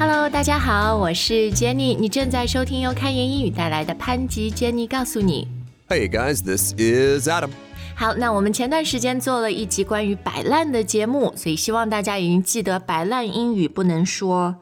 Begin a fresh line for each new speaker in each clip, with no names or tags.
Hello，大家好，我是 Jenny，你正在收听由开言英语带来的潘吉 Jenny 告诉你。
Hey guys, this is Adam.
好，那我们前段时间做了一集关于摆烂的节目，所以希望大家已经记得摆烂英语不能说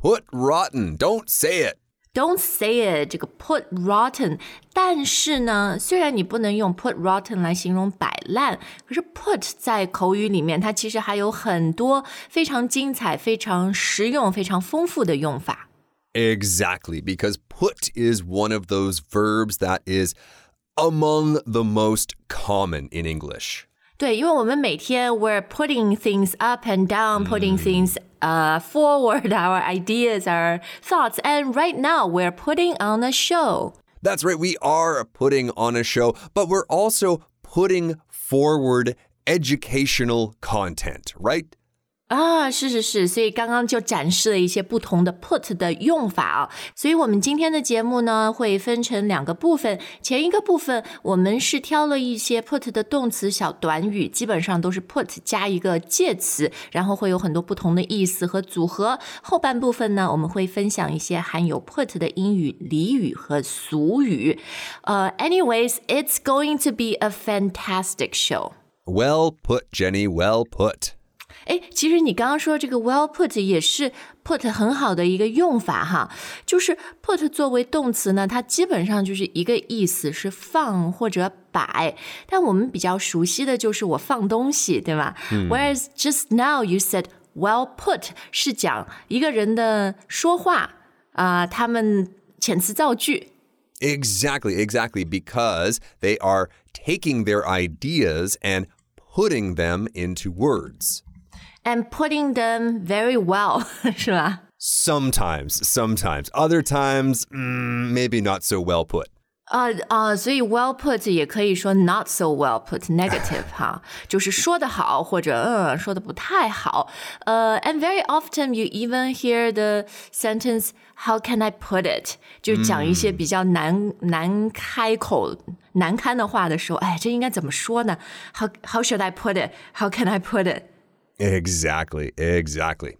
Put rotten, don't say it.
Don't say it，这个 put rotten。但是呢，虽然你不能用 put rotten 来形容摆烂，可是 put 在口语里面它其实还有很多非常精彩、非常实用、非常丰富的用法。
Exactly, because put is one of those verbs that is among the most common in English.
对，因为我们每天 we're putting things up and down, putting things uh forward, our ideas, our thoughts, and right now we're putting on a show.
That's right, we are putting on a show, but we're also putting forward educational content, right?
啊，是是是，所以刚刚就展示了一些不同的 put 的用法啊。所以我们今天的节目呢，会分成两个部分。前一个部分我们是挑了一些 put 的动词小短语，基本上都是 put 加一个介词，然后会有很多不同的意思和组合。后半部分呢，我们会分享一些含有 put 的英语俚语和俗语。呃、a n y w a y s it's going to be a fantastic show.
Well put, Jenny, well put.
哎，其实你刚刚说这个 well put 也是 put 很好的一个用法哈，就是 put 作为动词呢，它基本上就是一个意思是放或者摆，但我们比较熟悉的就是我放东西，对吗、w h e r e a s just now you said well put 是讲一个人的说话啊、他们遣词造句。
Exactly, exactly, because they are taking their ideas and putting them into words.
And putting them very well，是吧？
Sometimes, sometimes. Other times, mm, maybe not so well put.
啊啊，所以 well put 也可以说 not so well put negative 哈，就是说的好或者嗯说的不太好。呃、a n d very often you even hear the sentence how can I put it，就讲一些比较难、难开口、难堪的话的时候，哎，这应该怎么说呢？How how should I put it？How can I put it？
Exactly, exactly.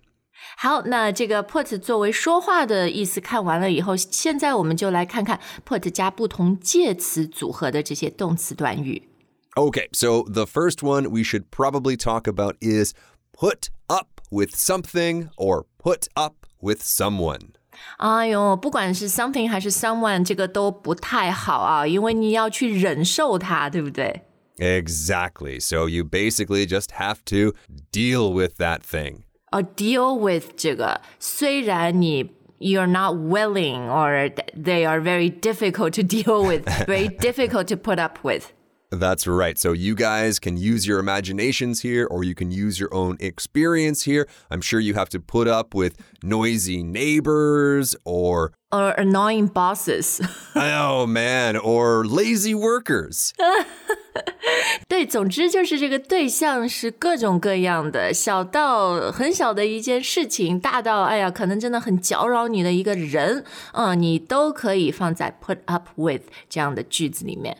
好，那这个 put 作为说话的意思看完了以后，现在我们就来看看 put 加不同介词组合的这些动词短语。
Okay, so the first one we should probably talk about is put up with something or put up with someone.
哎呦，不管是 something 还是 someone，这个都不太好啊，因为你要去忍受它，对不对？
Exactly. So you basically just have to deal with that thing.
呃、deal with 这个，虽然你 you're not willing or they are very difficult to deal with, very difficult to put up with.
That's right. So you guys can use your imaginations here or you can use your own experience here. I'm sure you have to put up with noisy neighbors or,
Or annoying bosses，
oh man, or lazy workers.
对，总之就是这个对象是各种各样的，小到很小的一件事情，大到哎呀，可能真的很搅扰你的一个人，嗯，你都可以放在 put up with 这样的句子里面。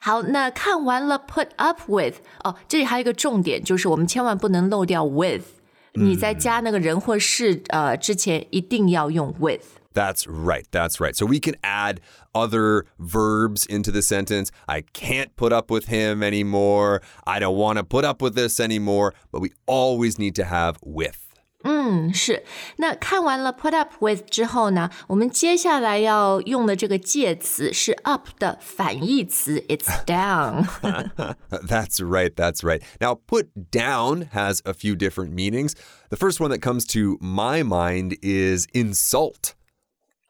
好，那看完了 put up with，哦，这里还有一个重点，就是我们千万不能漏掉 with，你在加那个人或事呃之前一定要用 with。
That's right. That's right. So we can add other verbs into the sentence. I can't put up with him anymore. I don't want to put up with this anymore. But we always need to have with.
嗯，是。那看完了 put up with 之后呢，我们接下来要用的这个介词是 up 的反义词，it's down。
That's right. That's right. Now, put down has a few different meanings. The first one that comes to my mind is insult.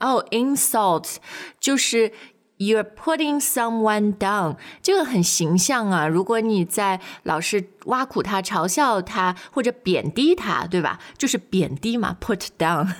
哦、i n s u l t 就是 you're putting someone down，这个很形象啊。如果你在老是挖苦他、嘲笑他或者贬低他，对吧？就是贬低嘛，put down。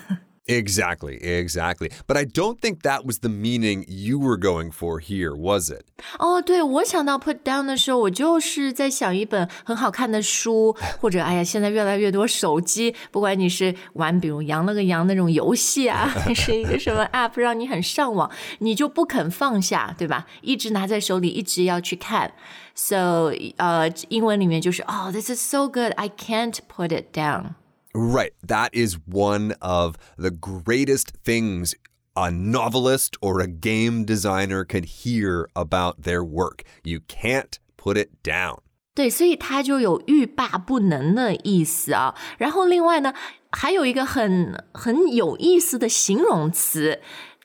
Exactly, exactly. But I don't think that was the meaning you were going for here, was it?
哦，对，我想到 put down 的时候，我就是在想一本很好看的书，或者哎呀，现在越来越多手机，不管你是玩比如羊了个羊那种游戏啊，还是一个什么 app 让你很上网，你就不肯放下，对吧？一直拿在手里，一直要去看。So，呃，英文里面就是哦、t h i s is so good, I can't put it down。
Right. That is one of the greatest things a novelist or a game designer could hear about their work. You can't put it down.
对，所以它就有欲罢不能的意思啊。然后另外呢，还有一个很很有意思的形容词，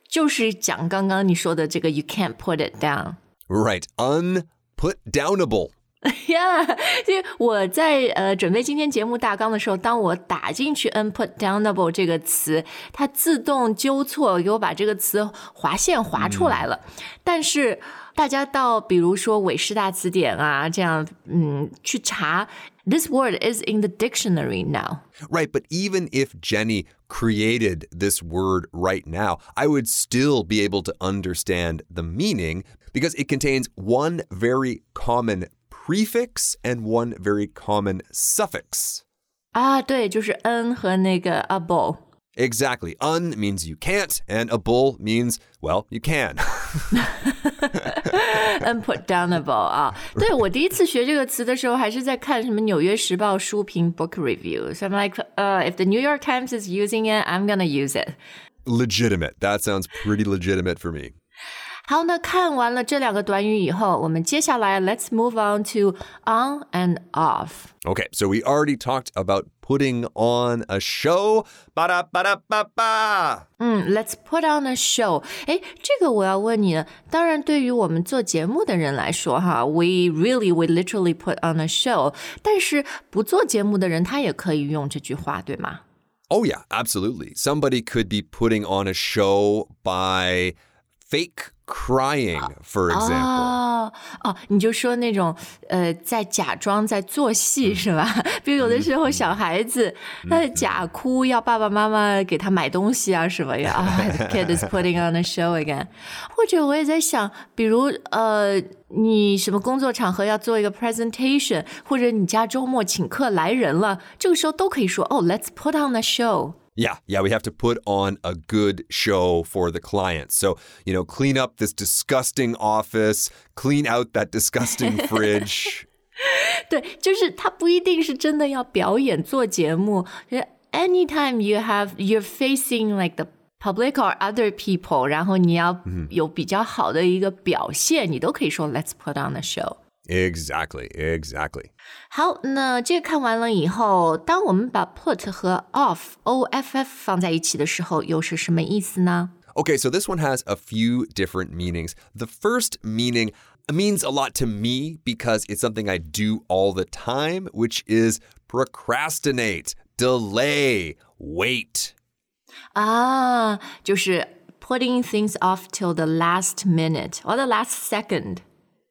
就是讲刚刚你说的这个 “you can't put it down”。
Right. Unputdownable.
Yeah，因为我在呃准备今天节目大纲的时候，当我打进去 “unputdownable” 这个词，它自动纠错，给我把这个词划线划出来了。但是大家到比如说韦氏大词典啊，这样嗯去查，this word is in the dictionary now。
Right. But even if Jenny created this word right now, I would still be able to understand the meaning because it contains one very common prefix and one very common suffix.
啊，对，就是
Exactly, Un means you can't, and able means, well, you can.
Unputdownable 啊，对我第一次学这个词的时候，还是在看什么《纽约时报》书评 review. So I'm like, uh, if the New York Times is using it, I'm gonna use it.
Legitimate. That sounds pretty legitimate for me.
好，那看完了这两个短语以后，我们接下来 let's move on to on and off。
Okay, so we already talked about putting on a show. Ba-da, ba-da, ba-ba.
嗯，Let's put on a show。哎，这个我要问你了。当然，对于我们做节目的人来说，哈，we really we literally put on a show。但是不做节目的人，他也可以用这句话，对吗？
Oh, yeah, absolutely. Somebody could be putting on a show by fake crying, for example.
哦哦，你就说那种呃，在假装在做戏是吧？比如有的时候小孩子他假哭，要爸爸妈妈给他买东西啊什么呀？啊，the kid is putting on a show again。或者我也在想，比如呃，你什么工作场合要做一个 presentation，或者你家周末请客来人了，这个时候都可以说哦，let's put on a show。
Yeah, yeah, we have to put on a good show for the client. So, you know, clean up this disgusting office, clean out that disgusting fridge.
对，就是他不一定是真的要表演做节目。就是 Anytime you have you're facing like the public or other people，然后你要有比较好的一个表现，你都可以说 Let's put on a show。
Exactly, exactly.
好，那这个看完了以后，当我们把 put 和 off o f f 放在一起的时候，又是什么意思呢？
Okay, so this one has a few different meanings. The first meaning means a lot to me because it's something I do all the time, which is procrastinate, delay, wait.
啊，就是 putting things off till the last minute or the last second。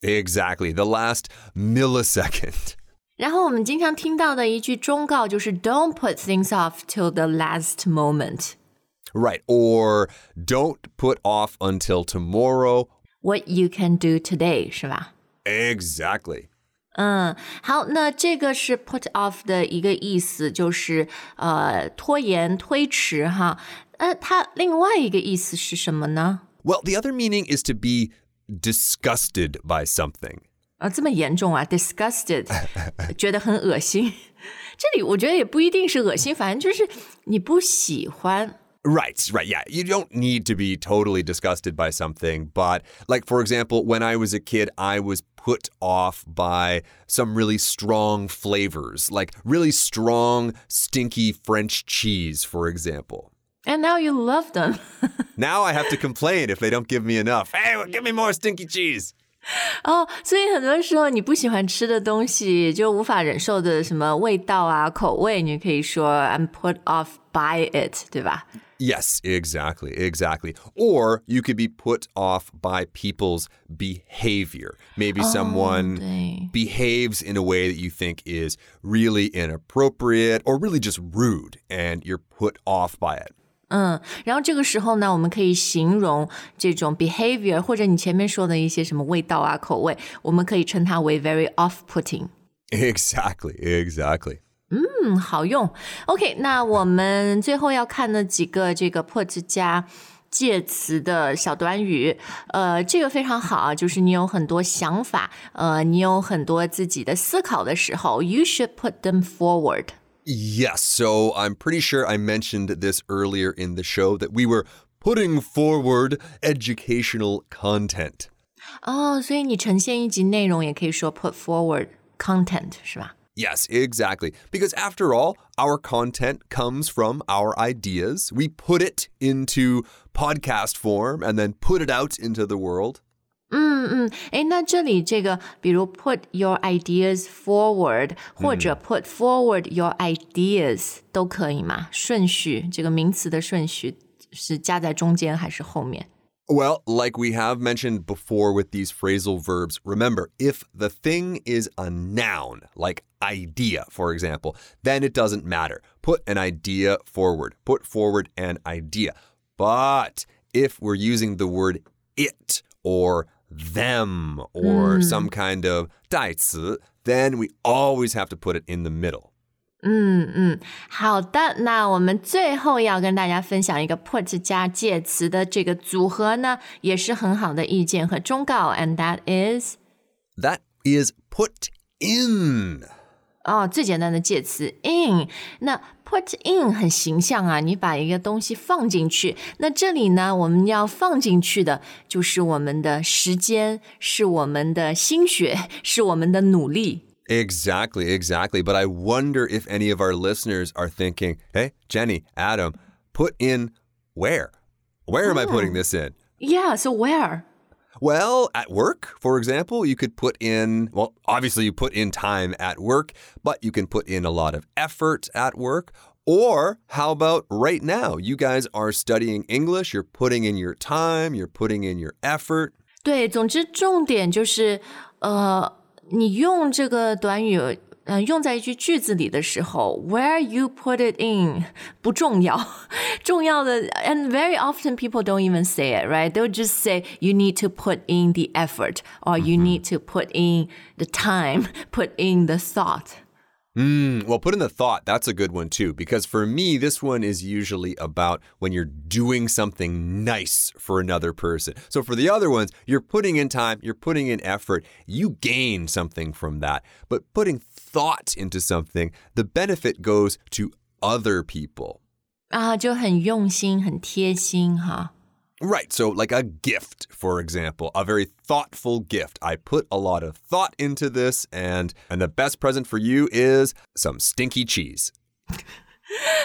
Exactly, the last millisecond.
然后我们经常听到的一句忠告就是 "Don't put things off till the last moment."
Right, or don't put off until tomorrow.
What you can do today，是吧？
Exactly.
嗯，好，那这个是 put off 的一个意思，就是呃拖延、推迟哈。呃，它另外一个意思是什么呢？
Well, the other meaning is to be disgusted by something.
啊，这么严重啊？disgusted，觉得很恶心。这里我觉得也不一定是恶心，反正就是你不喜欢。
Right, right. Yeah. You don't need to be totally disgusted by something. But, like, for example, when I was a kid, I was put off by some really strong flavors, like really strong, stinky French cheese, for example.
And now you love them
。Now I have to complain if they don't give me enough. Hey, well, give me more stinky cheese.
哦，所以很多时候你不喜欢吃的东西，就无法忍受的什么味道啊、口味，你可以说 I'm put off by it，对吧？
Yes, exactly, exactly. Or you could be put off by people's behavior. Maybe someone
对
behaves in a way that you think is really inappropriate or really just rude, and you're put off by it.
嗯，然后这个时候呢，我们可以形容这种 behavior，或者你前面说的一些什么味道啊、口味，我们可以称它为 very off-putting。
Exactly, exactly.
嗯，好用。OK，那我们最后要看的几个这个 put 加介词的小短语，呃，这个非常好啊，就是你有很多想法，呃，你有很多自己的思考的时候，you should put them forward。
Yes, so I'm pretty sure I mentioned this earlier in the show that we were putting forward educational content.
哦，所以你呈现一集内容也可以说 put forward content 是吧？
Yes, exactly. Because after all, our content comes from our ideas. We put it into podcast form and then put it out into the world.
嗯嗯，诶，那这里这个，比如 put your ideas forward，或者 put forward your ideas 都可以吗？顺序，这个名词的顺序是加在中间还是后面？
Well, like we have mentioned before with these phrasal verbs, remember, if the thing is a noun, like idea, for example, then it doesn't matter. Put an idea forward. Put forward an idea. But if we're using the word it or them or some kind of 代词, then we always have to put it in the middle.
嗯嗯，好的，那我们最后要跟大家分享一个 put 加介词的这个组合呢，也是很好的意见和忠告，and that is
That is put in.
哦，最简单的介词 in。那 put in 很形象啊，你把一个东西放进去。那这里呢，我们要放进去的就是我们的时间，是我们的心血，是我们的努力。
Exactly, exactly. But I wonder if any of our listeners are thinking, hey, Jenny, Adam, put in where? Where am I putting this in?
Yeah, so where?
Well, at work, for example, you could put in, well, obviously you put in time at work, but you can put in a lot of effort at work. Or how about right now? You guys are studying English, you're putting in your time, you're putting in your effort.
对，总之重点就是，呃，你用这个短语， 呃，用在一句句子里的时候，where you put it in 不重要，重要的，and very often people don't even say it, right? They'll just say you need to put in the effort, or you need to put in the time, put in the thought.
Mm, well, put in the thought. That's a good one too, because for me, this one is usually about when you're doing something nice for another person. So for the other ones, you're putting in time, you're putting in effort, you gain something from that. But putting thought into something, the benefit goes to other people.
啊，就很用心，很贴心哈。
Right. So, like a gift, for example, a very thoughtful gift. I put a lot of thought into this, and and the best present for you is some stinky cheese.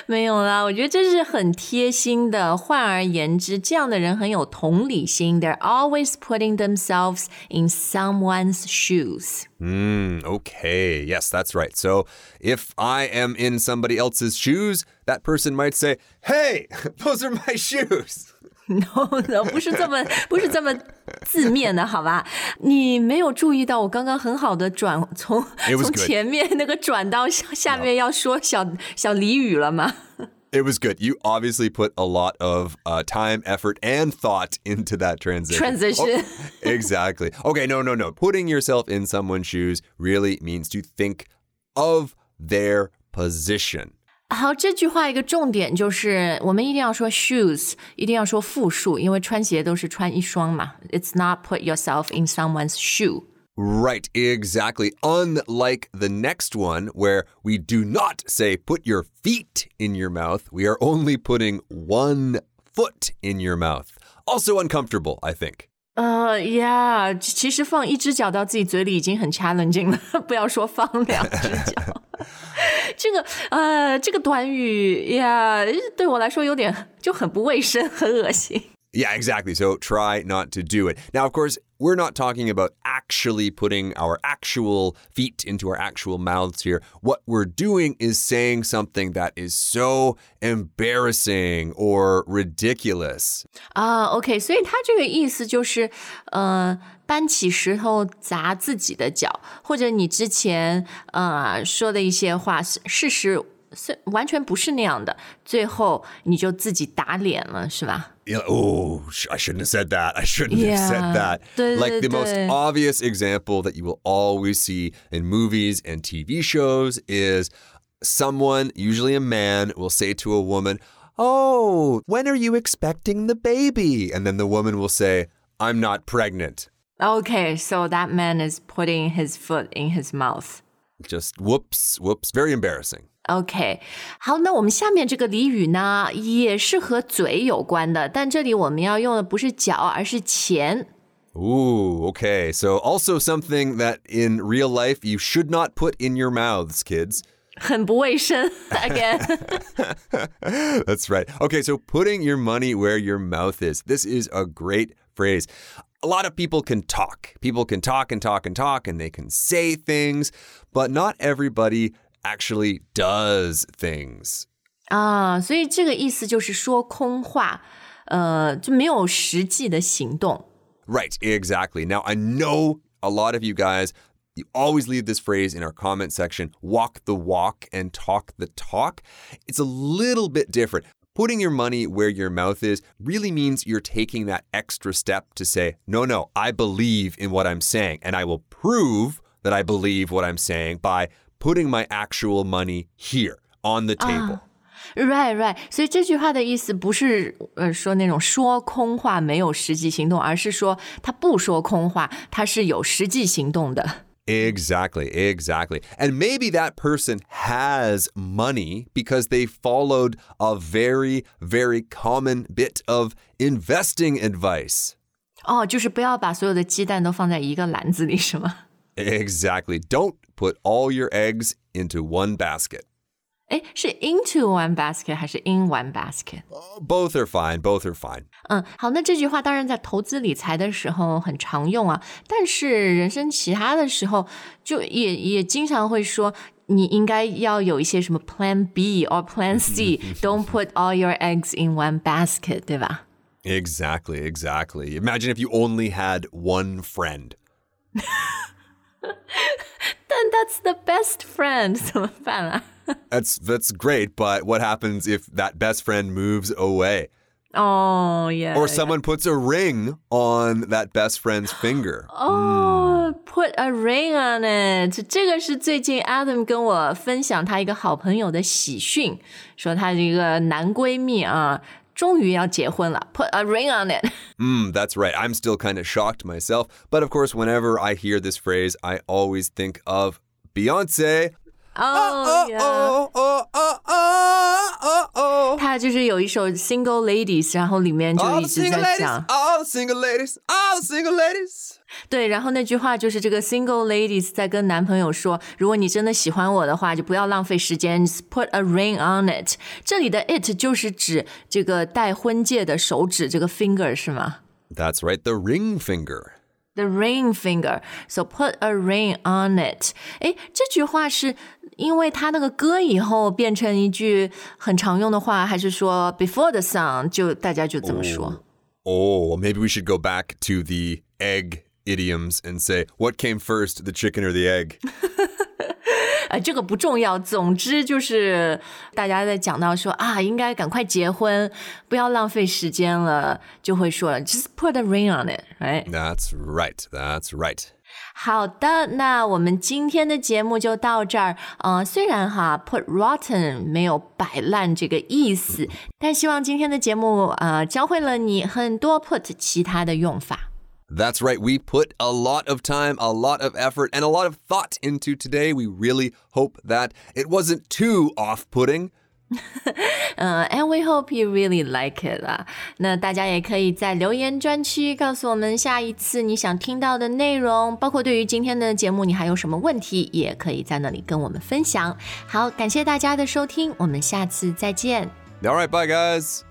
没有啦，我觉得这是很贴心的。换而言之，这样的人很有同理心。They're always putting themselves in someone's shoes.
Mm, okay. Yes, that's right. So if I am in somebody else's shoes, that person might say, Hey, those are my shoes.
No, no，不是这么不是这么字面的，好吧？你没有注意到我刚刚很好的转从
It was
从
good.
前面那个转到下下面要说小小俚语了吗？
It was good. You obviously put a lot of uh, time, effort, and thought into that transition.
Transition.
Oh, exactly. Okay, no, no, no. Putting yourself in someone's shoes really means to think of their position.
好，这句话一个重点就是，我们一定要说 shoes，一定要说复数，因为穿鞋都是穿一双嘛。It's not put yourself in someone's shoe。
Right, exactly. Unlike the next one, where we do not say put your feet in your mouth, we are only putting one foot in your mouth. Also uncomfortable, I think.
呃呀，其实放一只脚到自己嘴里已经很 challenging 了，不要说放两只脚。这个呃，这个短语呀，对我来说有点就很不卫生，很恶心。
Yeah, exactly. So try not to do it. Now, of course, we're not talking about actually putting our actual feet into our actual mouths here. What we're doing is saying something that is so embarrassing or ridiculous.
啊、o k 所以他这个意思就是，呃，搬起石头砸自己的脚，或者你之前呃说的一些话，事事实是完全不是那样的，最后你就自己打脸了，是吧？
you know, oh, I shouldn't have said that. I shouldn't
yeah.
have said that. Like the most obvious example that you will always see in movies and TV shows is someone, usually a man, will say to a woman, Oh, when are you expecting the baby? And then the woman will say, I'm not pregnant.
Okay, so that man is putting his foot in his mouth.
Just whoops, whoops. Very embarrassing.
OK，好，那我们下面这个俚语呢，也是和嘴有关的，但这里我们要用的不是脚，而是钱。
Ooh, okay. So also something that in real life you should not put in your mouths, kids.
很不卫生，again。
That's right. Okay, so putting your money where your mouth is. This is a great phrase. A lot of people can talk. People can talk and talk and talk and they can say things, but not everybody actually does things.
啊，所以这个意思就是说空话，呃，就没有实际的行动。
Right, exactly. Now, I know a lot of you guys, you always leave this phrase in our comment section walk the walk and talk the talk. It's a little bit different. Putting your money where your mouth is really means you're taking that extra step to say, no, no, I believe in what I'm saying, and I will prove that I believe what I'm saying by putting my actual money here on the table.
Right, right。所以这句话的意思不是呃说那种说空话没有实际行动，而是说他不说空话，他是有实际行动的。
Exactly, exactly. And maybe that person has money because they followed a very, very common bit of investing advice.
哦，就是不要把所有的鸡蛋都放在一个篮子里，是吗？
Exactly. Don't put all your eggs into one basket.
诶，是 into one basket 还是 in one basket？
Both are fine. Both are fine.
嗯，好，那这句话当然在投资理财的时候很常用啊，但是人生其他的时候，就也也经常会说，你应该要有一些什么 Plan B or Plan C，Don't put all your eggs in one basket，对吧？
Exactly, exactly. Imagine if you only had one friend.
Then that's the best friend，怎么办啊？
That's that's great, but what happens if that best friend moves away?
哦耶！
Or someone puts a ring on that best friend's finger?
哦、p u t a ring on it，这个是最近 Adam 跟我分享他一个好朋友的喜讯，说他这个男闺蜜啊，终于要结婚了，put a ring on it。
Mm, that's right. I'm still kind of shocked myself. But of course, whenever I hear this phrase, I always think of Beyonce.
哦耶！
oh, oh, oh, oh, oh, oh.
他就是有一首 Single Ladies，然后里面就
All
一
the
直
single
在
ladies,
讲，
all the single ladies, all the single ladies.
对，然后那句话就是这个 Single Ladies 在跟男朋友说，如果你真的喜欢我的话，就不要浪费时间，put a ring on it。这里的 it 就是指这个戴婚戒的手指，这个 finger 是吗？
That's right, the ring finger.
The ring finger, so put a ring on it。诶，这句话是因为它那个歌以后变成一句很常用的话，还是说 before the song 就大家就这么说？
Oh, well, maybe we should go back to the egg idioms and say, what came first, the chicken or the egg?
呃，这个不重要，总之就是大家在讲到说啊，应该赶快结婚，不要浪费时间了，就会说了，just put a ring on
it，right？That's right, that's right.
好的，那我们今天的节目就到这儿。呃，虽然哈 put rotten 没有摆烂这个意思，但希望今天的节目呃教会了你很多 put 其他的用法。
That's right. We put a lot of time, a lot of effort, and a lot of thought into today. We really hope that it wasn't too off putting.
呃，and we hope you really like it 啊。那大家也可以在留言专区告诉我们下一次你想听到的内容，包括对于今天的节目你还有什么问题，也可以在那里跟我们分享。好，感谢大家的收听，我们下次再见。
All right, bye, guys.